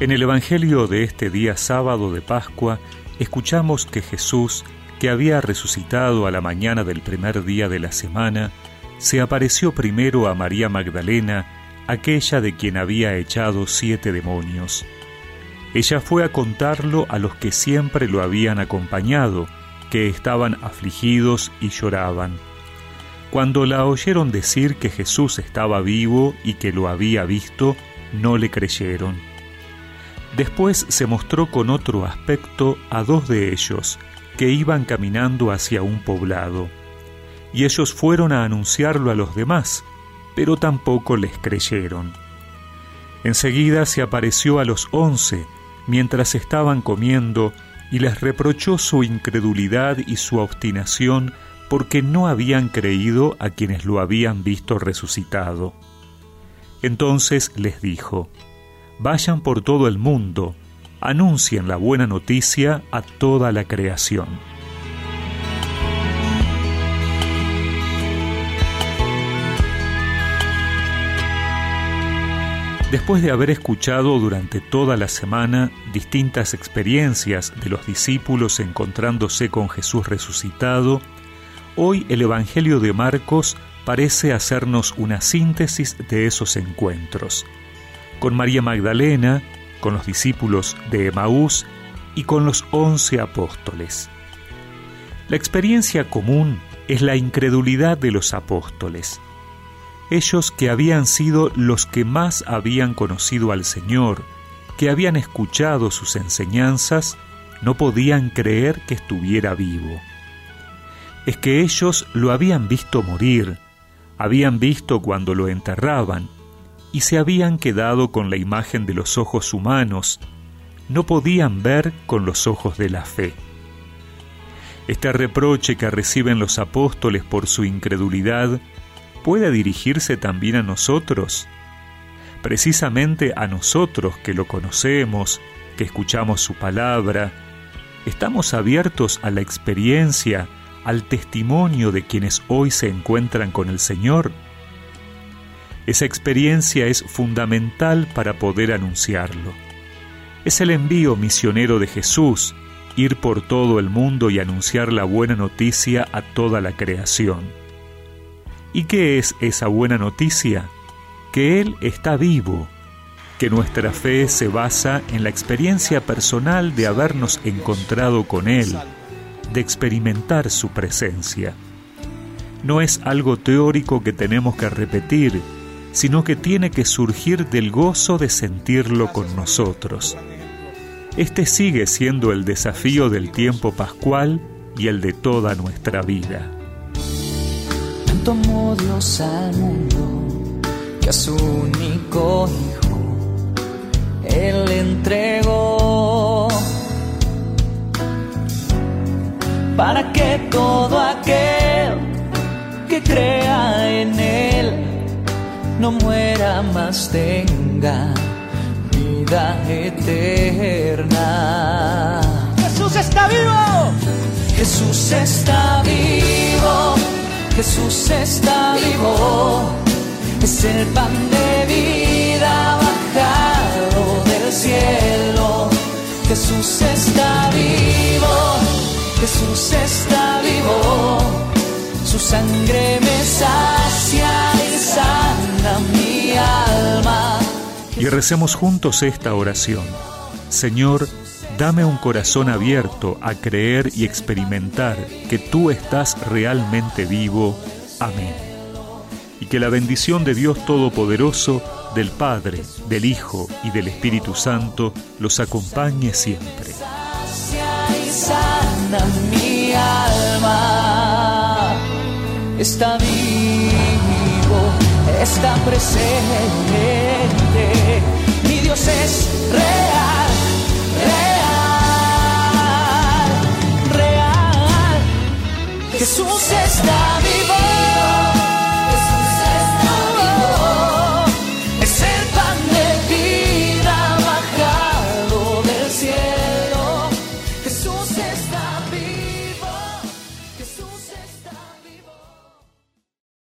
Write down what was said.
En el Evangelio de este día sábado de Pascua, escuchamos que Jesús, que había resucitado a la mañana del primer día de la semana, se apareció primero a María Magdalena, aquella de quien había echado siete demonios. Ella fue a contarlo a los que siempre lo habían acompañado, que estaban afligidos y lloraban. Cuando la oyeron decir que Jesús estaba vivo y que lo había visto, no le creyeron. Después se mostró con otro aspecto a dos de ellos, que iban caminando hacia un poblado. Y ellos fueron a anunciarlo a los demás, pero tampoco les creyeron. Enseguida se apareció a los once, mientras estaban comiendo, y les reprochó su incredulidad y su obstinación porque no habían creído a quienes lo habían visto resucitado. Entonces les dijo, Vayan por todo el mundo, anuncien la buena noticia a toda la creación. Después de haber escuchado durante toda la semana distintas experiencias de los discípulos encontrándose con Jesús resucitado, hoy el Evangelio de Marcos parece hacernos una síntesis de esos encuentros con María Magdalena, con los discípulos de Emaús y con los once apóstoles. La experiencia común es la incredulidad de los apóstoles. Ellos que habían sido los que más habían conocido al Señor, que habían escuchado sus enseñanzas, no podían creer que estuviera vivo. Es que ellos lo habían visto morir, habían visto cuando lo enterraban, y se habían quedado con la imagen de los ojos humanos, no podían ver con los ojos de la fe. Este reproche que reciben los apóstoles por su incredulidad puede dirigirse también a nosotros, precisamente a nosotros que lo conocemos, que escuchamos su palabra, estamos abiertos a la experiencia, al testimonio de quienes hoy se encuentran con el Señor. Esa experiencia es fundamental para poder anunciarlo. Es el envío misionero de Jesús, ir por todo el mundo y anunciar la buena noticia a toda la creación. ¿Y qué es esa buena noticia? Que Él está vivo, que nuestra fe se basa en la experiencia personal de habernos encontrado con Él, de experimentar su presencia. No es algo teórico que tenemos que repetir, sino que tiene que surgir del gozo de sentirlo con nosotros. Este sigue siendo el desafío del tiempo pascual y el de toda nuestra vida. Tanto amó Dios al mundo que a su único Hijo Él entregó para que todo aquel que crea en Él no muera más, tenga vida eterna. Jesús está vivo. Jesús está vivo. Jesús está vivo. Es el pan de vida bajado del cielo. Jesús está vivo. Jesús está vivo. Su sangre me sacia Y recemos juntos esta oración. Señor, dame un corazón abierto a creer y experimentar que tú estás realmente vivo. Amén. Y que la bendición de Dios Todopoderoso, del Padre, del Hijo y del Espíritu Santo los acompañe siempre. Está presente. Mi Dios es real, real, real. Jesús está vivo.